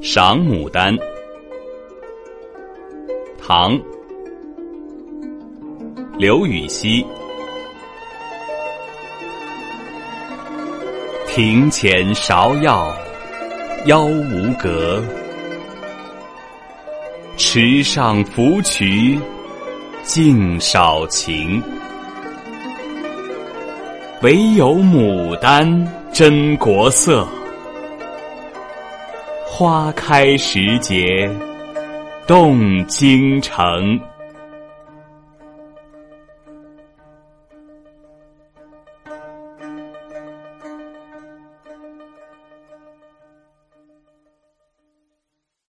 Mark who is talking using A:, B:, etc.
A: 赏牡丹，唐，刘禹锡。庭前芍药，妖无格；池上芙蕖，净少情。唯有牡丹真国色。花开时节动京城。